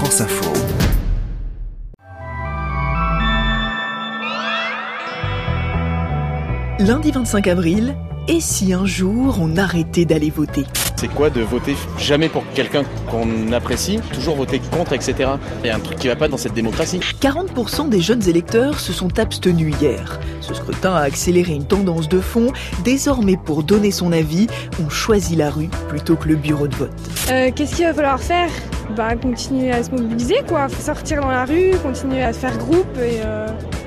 France Info. Lundi 25 avril, et si un jour on arrêtait d'aller voter? C'est quoi de voter jamais pour quelqu'un qu'on apprécie, toujours voter contre, etc. Il y a un truc qui va pas dans cette démocratie. 40% des jeunes électeurs se sont abstenus hier. Ce scrutin a accéléré une tendance de fond. Désormais, pour donner son avis, on choisit la rue plutôt que le bureau de vote. Euh, Qu'est-ce qu'il va falloir faire? Bah, continuer à se mobiliser, quoi. Faut sortir dans la rue, continuer à se faire groupe et euh,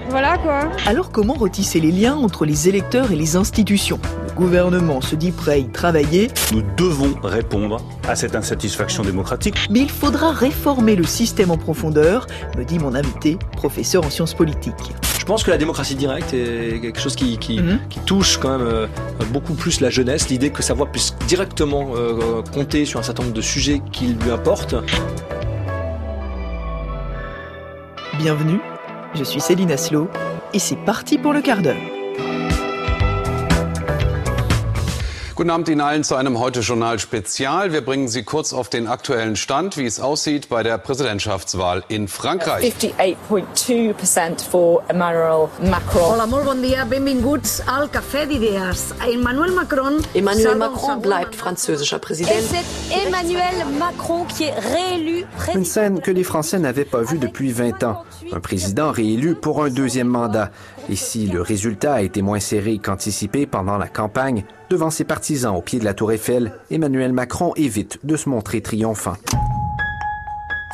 voilà, quoi. Alors comment retisser les liens entre les électeurs et les institutions? Gouvernement se dit prêt à y travailler, Nous devons répondre à cette insatisfaction démocratique. mais il faudra réformer le système en profondeur, me dit mon invité, professeur en sciences politiques. Je pense que la démocratie directe est quelque chose qui, qui, Mhm. qui touche quand même euh, beaucoup plus la jeunesse, l'idée que sa voix puisse directement euh, compter sur un certain nombre de sujets qui lui importent. Bienvenue, je suis Céline Aslo, et c'est parti pour le quart d'heure. Guten Abend Ihnen allen zu einem Heute-Journal Spezial. Wir bringen Sie kurz auf den aktuellen Stand, wie es aussieht bei der Präsidentschaftswahl in Frankreich. 58.2% for Emmanuel Macron. Hola, molt bon dia. Benvinguts al Cafè d'Idees. Emmanuel Macron... Emmanuel Macron bleibt französischer Et Präsident. c'est Emmanuel Macron qui est réélu Une président. scène que les Français n'avaient pas vue depuis 20 ans. Un président réélu pour un deuxième mandat. Et si le résultat a été moins serré qu'anticipé pendant la campagne, devant ses partisans au pied de la tour Eiffel, Emmanuel Macron évite de se montrer triomphant.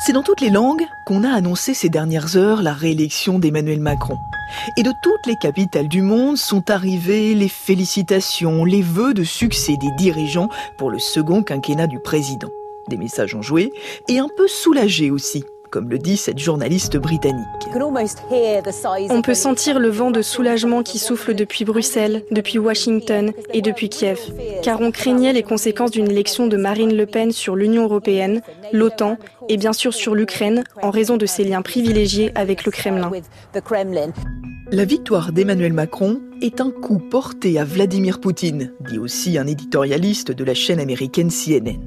C'est dans toutes les langues qu'on a annoncé ces dernières heures la réélection d'Emmanuel Macron. Et de toutes les capitales du monde sont arrivées les félicitations, les vœux de succès des dirigeants pour le second quinquennat du président. Des messages ont joué et un peu soulagés aussi, comme le dit cette journaliste britannique. On peut sentir le vent de soulagement qui souffle depuis Bruxelles, depuis Washington et depuis Kiev, car on craignait les conséquences d'une élection de Marine Le Pen sur l'Union européenne, l'OTAN et bien sûr sur l'Ukraine en raison de ses liens privilégiés avec le Kremlin. La victoire d'Emmanuel Macron est un coup porté à Vladimir Poutine, dit aussi un éditorialiste de la chaîne américaine CNN.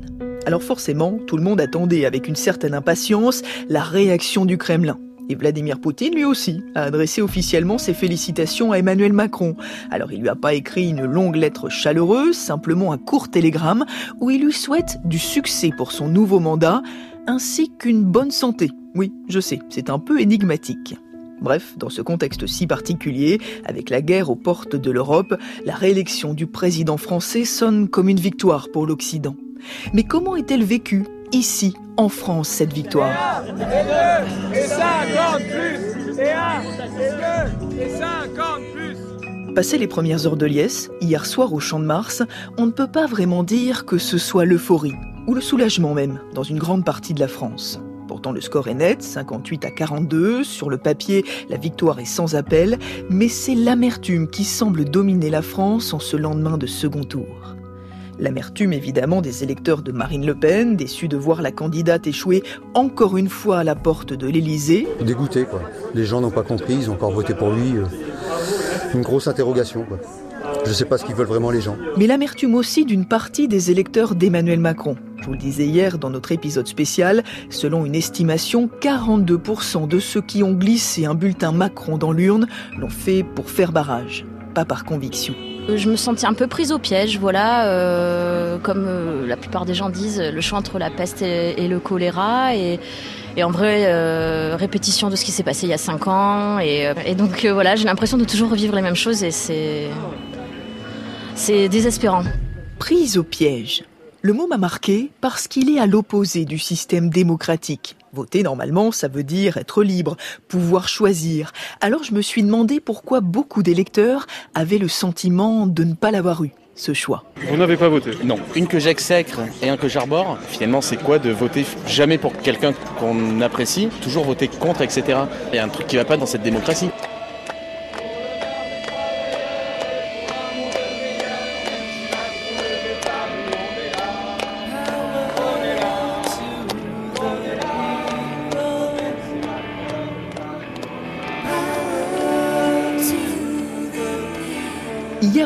Alors forcément, tout le monde attendait avec une certaine impatience la réaction du Kremlin. Et Vladimir Poutine, lui aussi, a adressé officiellement ses félicitations à Emmanuel Macron. Alors il lui a pas écrit une longue lettre chaleureuse, simplement un court télégramme où il lui souhaite du succès pour son nouveau mandat, ainsi qu'une bonne santé. Oui, je sais, c'est un peu énigmatique. Bref, dans ce contexte si particulier, avec la guerre aux portes de l'Europe, la réélection du président français sonne comme une victoire pour l'Occident. Mais comment est-elle vécue ici, en France, cette victoire? Passé les premières heures de liesse, hier soir au Champ de Mars, on ne peut pas vraiment dire que ce soit l'euphorie, ou le soulagement même, dans une grande partie de la France. Pourtant, le score est net, 58 à 42. Sur le papier, la victoire est sans appel, mais c'est l'amertume qui semble dominer la France en ce lendemain de second tour. L'amertume évidemment des électeurs de Marine Le Pen, déçus de voir la candidate échouer encore une fois à la porte de l'Élysée. Dégoûté, quoi. Les gens n'ont pas compris, ils ont encore voté pour lui. euh, Une grosse interrogation, quoi. Je sais pas ce qu'ils veulent vraiment les gens. mais l'amertume aussi d'une partie des électeurs d'Emmanuel Macron. Je vous le disais hier dans notre épisode spécial, selon une estimation, 42% de ceux qui ont glissé un bulletin Macron dans l'urne l'ont fait pour faire barrage, pas par conviction. Je me sentais un peu prise au piège, voilà, euh, comme euh, la plupart des gens disent, le choix entre la peste et, le choléra. Et, en vrai, euh, répétition de ce qui s'est passé il y a cinq ans. Et, euh, donc euh, voilà, j'ai l'impression de toujours revivre les mêmes choses et c'est. C'est désespérant. Prise au piège. Le mot m'a marqué parce qu'il est à l'opposé du système démocratique. Voter, normalement, ça veut dire être libre, pouvoir choisir. Alors je me suis demandé pourquoi beaucoup d'électeurs avaient le sentiment de ne pas l'avoir eu, ce choix. Vous n'avez pas voté? Non. Une que j'exècre et un que j'arbore. Finalement, c'est quoi de voter jamais pour quelqu'un qu'on apprécie, toujours voter contre, etc. Il y a un truc qui va pas dans cette démocratie.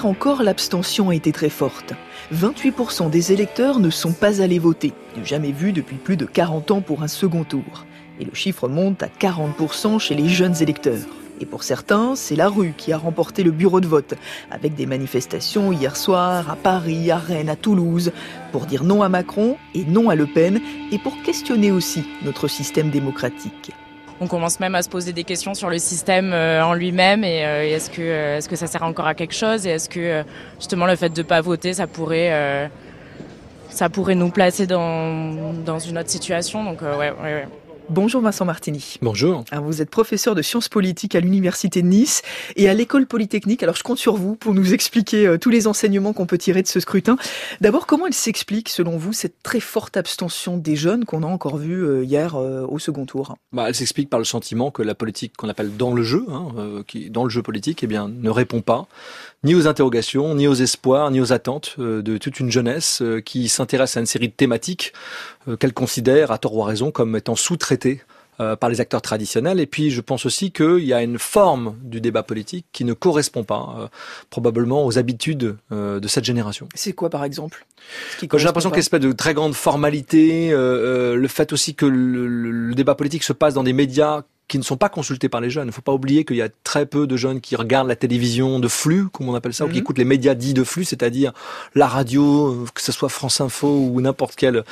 Encore, l'abstention a été très forte. 28% des électeurs ne sont pas allés voter, jamais vu depuis plus de 40 ans pour un second tour. Et le chiffre monte à 40% chez les jeunes électeurs. Et pour certains, c'est la rue qui a remporté le bureau de vote, avec des manifestations hier soir à Paris, à Rennes, à Toulouse, pour dire non à Macron et non à Le Pen, et pour questionner aussi notre système démocratique. On commence même à se poser des questions sur le système euh, en lui-même et euh, est-ce que, euh, est-ce que ça sert encore à quelque chose et est-ce que justement le fait de ne pas voter, ça pourrait, ça pourrait nous placer dans, dans une autre situation. Donc ouais, ouais, ouais. Bonjour Vincent Martini. Bonjour. Ah, vous êtes professeur de sciences politiques à l'Université de Nice et à l'École polytechnique. Alors je compte sur vous pour nous expliquer euh, tous les enseignements qu'on peut tirer de ce scrutin. D'abord, comment il s'explique selon vous cette très forte abstention des jeunes qu'on a encore vu euh, hier euh, au second tour? Bah, Elle s'explique par le sentiment que la politique qu'on appelle dans le jeu, hein, qui, dans le jeu politique, eh bien, ne répond pas ni aux interrogations, ni aux espoirs, ni aux attentes de toute une jeunesse qui s'intéresse à une série de thématiques qu'elle considère, à tort ou à raison, comme étant sous-traitées euh, par les acteurs traditionnels. Et puis, je pense aussi qu'il y a une forme du débat politique qui ne correspond pas euh, probablement aux habitudes euh, de cette génération. C'est quoi, par exemple? J'ai l'impression qu'il y a une espèce de très grande formalité, le fait aussi que le débat politique se passe dans des médias qui ne sont pas consultés par les jeunes. Il ne faut pas oublier qu'il y a très peu de jeunes qui regardent la télévision de flux, comme on appelle ça, ou qui mhm. écoutent les médias dits de flux, c'est-à-dire la radio, euh, que ce soit France Info ou n'importe quelle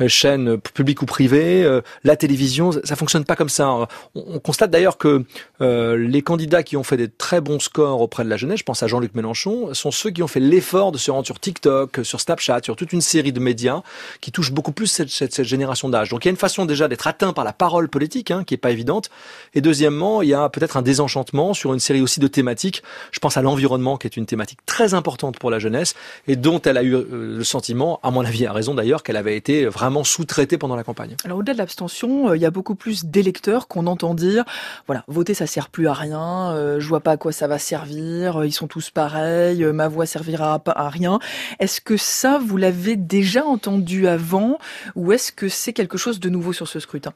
euh, chaîne euh, publique ou privée, la télévision, ça fonctionne pas comme ça. On, constate d'ailleurs que les candidats qui ont fait des très bons scores auprès de la jeunesse, je pense à Jean-Luc Mélenchon, sont ceux qui ont fait l'effort de se rendre sur TikTok, sur Snapchat, sur toute une série de médias qui touchent beaucoup plus cette, cette, génération d'âge. Donc il y a une façon déjà d'être atteint par la parole politique, hein, qui est pas évidente, et deuxièmement, il y a peut-être un désenchantement sur une série aussi de thématiques. Je pense à l'environnement, qui est une thématique très importante pour la jeunesse et dont elle a eu euh, le sentiment, à mon avis, à raison d'ailleurs, qu'elle avait été vraiment sous-traitée pendant la campagne. Alors au-delà de l'abstention, euh, il y a beaucoup plus d'électeurs qu'on entend dire, voilà, voter ça sert plus à rien, euh, je vois pas à quoi ça va servir, ils sont tous pareils, ma voix servira à rien. Est-ce que ça, vous l'avez déjà entendu avant ou est-ce que c'est quelque chose de nouveau sur ce scrutin?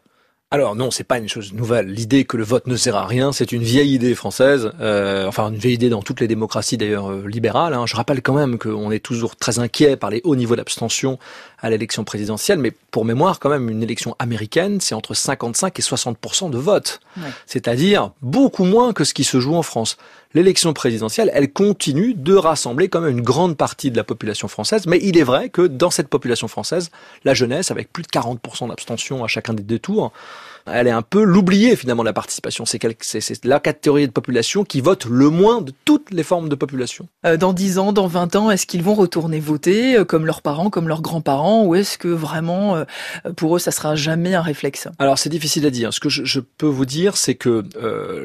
Alors non, c'est pas une chose nouvelle. L'idée que le vote ne sert à rien, c'est une vieille idée française, euh, enfin une vieille idée dans toutes les démocraties d'ailleurs euh, libérales. Hein. Je rappelle quand même qu'on est toujours très inquiet par les hauts niveaux d'abstention à l'élection présidentielle, mais pour mémoire quand même, une élection américaine, c'est entre 55 et 60% de vote, c'est-à-dire beaucoup moins que ce qui se joue en France l'élection présidentielle, elle continue de rassembler quand même une grande partie de la population française. Mais il est vrai que dans cette population française, la jeunesse, avec plus de 40% d'abstention à chacun des deux tours, elle est un peu l'oubliée finalement de la participation. C'est la catégorie de population qui vote le moins de toutes les formes de population. Euh, dans 10 ans, dans 20 ans, est-ce qu'ils vont retourner voter euh, comme leurs parents, comme leurs grands-parents, ou est-ce que vraiment euh, pour eux ça sera jamais un réflexe? Alors c'est difficile à dire. Ce que je, peux vous dire, c'est que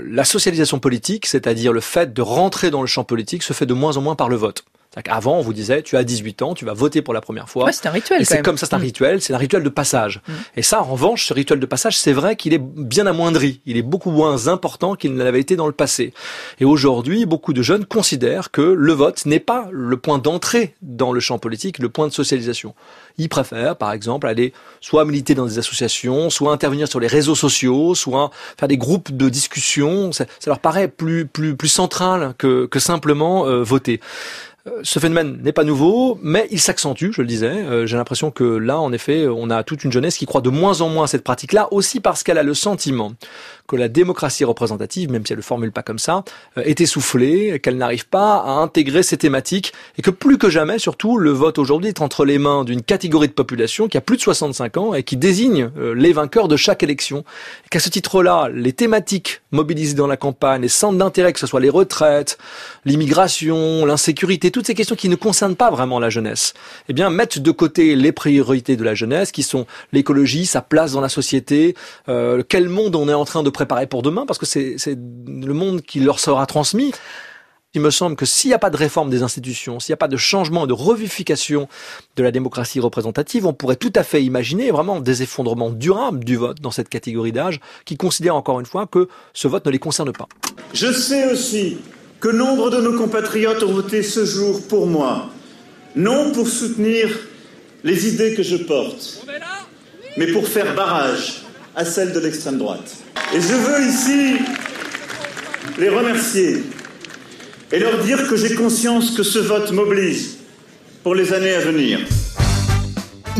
la socialisation politique, c'est-à-dire le fait de rentrer dans le champ politique, se fait de moins en moins par le vote. Avant, on vous disait, tu as 18 ans, tu vas voter pour la première fois. Ouais, c'est un rituel. Et c'est comme ça, c'est un mm. rituel, c'est un rituel de passage. Mm. Et ça, en revanche, ce rituel de passage, c'est vrai qu'il est bien amoindri. Il est beaucoup moins important qu'il ne l'avait été dans le passé. Et aujourd'hui, beaucoup de jeunes considèrent que le vote n'est pas le point d'entrée dans le champ politique, le point de socialisation. Ils préfèrent, par exemple, aller soit militer dans des associations, soit intervenir sur les réseaux sociaux, soit faire des groupes de discussion. Ça, leur paraît plus plus plus central que que simplement euh, voter ce phénomène n'est pas nouveau, mais il s'accentue, je le disais. Euh, j'ai l'impression que là, en effet, on a toute une jeunesse qui croit de moins en moins à cette pratique-là, aussi parce qu'elle a le sentiment que la démocratie représentative, même si elle ne le formule pas comme ça, euh, est essoufflée, qu'elle n'arrive pas à intégrer ces thématiques, et que plus que jamais, surtout, le vote aujourd'hui est entre les mains d'une catégorie de population qui a plus de 65 ans et qui désigne euh, les vainqueurs de chaque élection. Qu'à ce titre-là, les thématiques mobilisées dans la campagne, les centres d'intérêt, que ce soit les retraites, l'immigration, l'insécurité, toutes ces questions qui ne concernent pas vraiment la jeunesse, eh bien, mettent de côté les priorités de la jeunesse, qui sont l'écologie, sa place dans la société, euh, quel monde on est en train de préparer pour demain, parce que c'est le monde qui leur sera transmis. Il me semble que s'il n'y a pas de réforme des institutions, s'il n'y a pas de changement et de revivification de la démocratie représentative, on pourrait tout à fait imaginer vraiment des effondrements durables du vote dans cette catégorie d'âge qui considère encore une fois que ce vote ne les concerne pas. Je sais aussi que nombre de nos compatriotes ont voté ce jour pour moi, non pour soutenir les idées que je porte, mais pour faire barrage à celles de l'extrême droite. Et je veux ici les remercier et leur dire que j'ai conscience que ce vote m'oblige, pour les années à venir.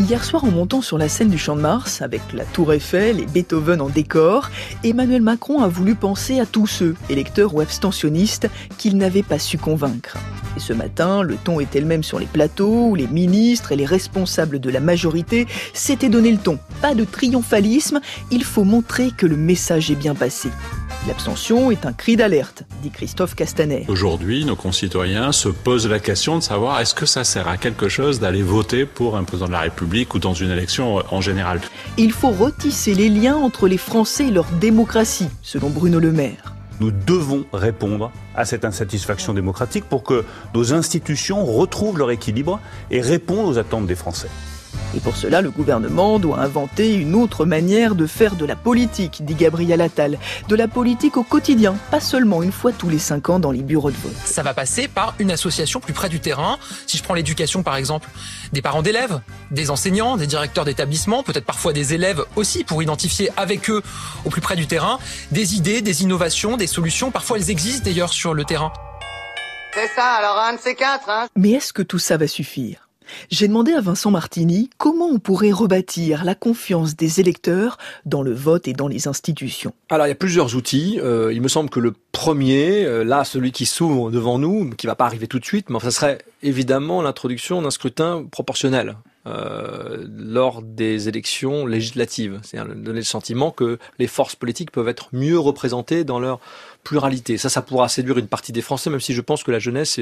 Hier soir, en montant sur la scène du Champ de Mars, avec la Tour Eiffel et Beethoven en décor, Emmanuel Macron a voulu penser à tous ceux, électeurs ou abstentionnistes, qu'il n'avait pas su convaincre. Et ce matin, le ton était le même sur les plateaux où les ministres et les responsables de la majorité s'étaient donné le ton. Pas de triomphalisme, il faut montrer que le message est bien passé. L'abstention est un cri d'alerte, dit Christophe Castaner. Aujourd'hui, nos concitoyens se posent la question de savoir est-ce que ça sert à quelque chose d'aller voter pour un président de la République ou dans une élection euh, en général? Il faut retisser les liens entre les Français et leur démocratie, selon Bruno Le Maire. Nous devons répondre à cette insatisfaction démocratique pour que nos institutions retrouvent leur équilibre et répondent aux attentes des Français. Et pour cela, le gouvernement doit inventer une autre manière de faire de la politique, dit Gabriel Attal. De la politique au quotidien, pas seulement une fois tous les cinq ans dans les bureaux de vote. Ça va passer par une association plus près du terrain. Si je prends l'éducation par exemple, des parents d'élèves, des enseignants, des directeurs d'établissements, peut-être parfois des élèves aussi, pour identifier avec eux, au plus près du terrain, des idées, des innovations, des solutions. Parfois elles existent d'ailleurs sur le terrain. C'est ça, alors un de ces quatre, hein Mais est-ce que tout ça va suffire? J'ai demandé à Vincent Martini comment on pourrait rebâtir la confiance des électeurs dans le vote et dans les institutions. Alors il y a plusieurs outils. Euh, il me semble que le premier, euh, là celui qui s'ouvre devant nous, qui va pas arriver tout de suite, mais ça serait évidemment l'introduction d'un scrutin proportionnel. Euh, lors des élections législatives, c'est-à-dire donner le sentiment que les forces politiques peuvent être mieux représentées dans leur pluralité. Ça, ça pourra séduire une partie des Français, même si je pense que la jeunesse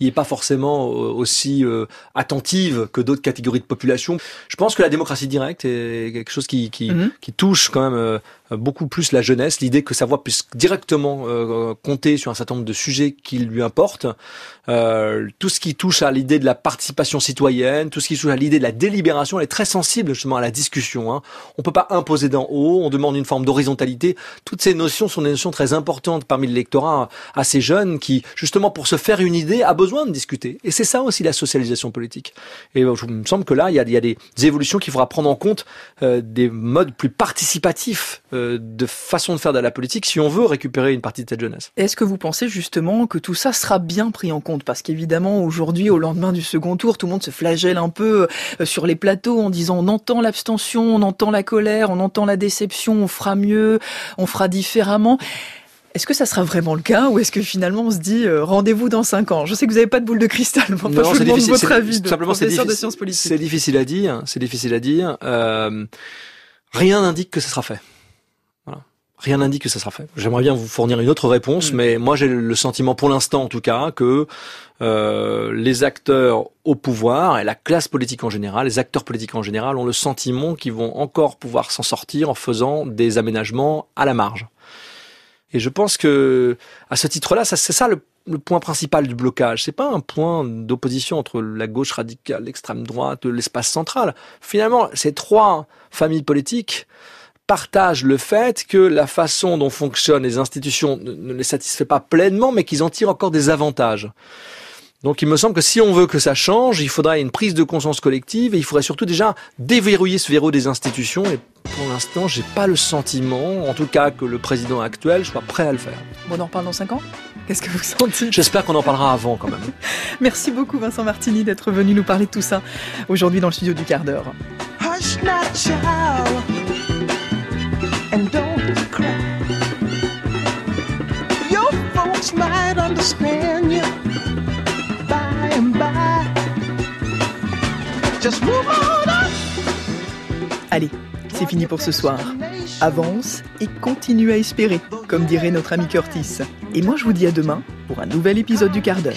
n'y est pas forcément euh, aussi euh, attentive que d'autres catégories de population. Je pense que la démocratie directe est quelque chose qui, qui, mhm. qui touche quand même euh, beaucoup plus la jeunesse, l'idée que sa voix puisse directement compter sur un certain nombre de sujets qui lui importent. tout ce qui touche à l'idée de la participation citoyenne, tout ce qui touche à l'idée de la délibération, elle est très sensible justement à la discussion. Hein. On peut pas imposer d'en haut, on demande une forme d'horizontalité. Toutes ces notions sont des notions très importantes parmi l'électorat assez jeune qui, justement, pour se faire une idée, a besoin de discuter. Et c'est ça aussi la socialisation politique. Et euh, il me semble que là, il y a, il y a des évolutions qu'il faudra prendre en compte, euh, des modes plus participatifs euh, de façon de faire de la politique si on veut récupérer une partie de cette jeunesse. Est-ce que vous pensez justement que tout ça sera bien pris en compte? Parce qu'évidemment, aujourd'hui, au lendemain du second tour, tout le monde se flagelle un peu sur les plateaux en disant on entend l'abstention, on entend la colère, on entend la déception, on fera mieux, on fera différemment. Est-ce que ça sera vraiment le cas ou est-ce que finalement on se dit euh, rendez-vous dans cinq ans? Je sais que vous n'avez pas de boule de cristal, mais enfin, je vous demande votre avis de simplement, professeur de sciences politiques. C'est difficile à dire, c'est difficile à dire. Euh, rien n'indique que ce sera fait. Voilà. Rien n'indique que ça sera fait. J'aimerais bien vous fournir une autre réponse, mm. mais moi j'ai le sentiment pour l'instant en tout cas que euh, les acteurs au pouvoir et la classe politique en général, les acteurs politiques en général ont le sentiment qu'ils vont encore pouvoir s'en sortir en faisant des aménagements à la marge. Et je pense que à ce titre-là, c'est ça le, point principal du blocage. C'est pas un point d'opposition entre la gauche radicale, l'extrême droite, l'espace central. Finalement, ces trois familles politiques partagent le fait que la façon dont fonctionnent les institutions ne les satisfait pas pleinement, mais qu'ils en tirent encore des avantages. Donc il me semble que si on veut que ça change, il faudrait une prise de conscience collective et il faudrait surtout déjà déverrouiller ce verrou des institutions. Et pour l'instant, j'ai pas le sentiment, en tout cas, que le président actuel soit prêt à le faire. Bon, on en reparle dans 5 ans? Qu'est-ce que vous sentez? J'espère qu'on en parlera avant quand même. Merci beaucoup Vincent Martini d'être venu nous parler de tout ça aujourd'hui dans le studio du quart d'heure. Allez, c'est fini pour ce soir. Avance et continue à espérer, comme dirait notre ami Curtis. Et moi je vous dis à demain pour un nouvel épisode du quart d'heure.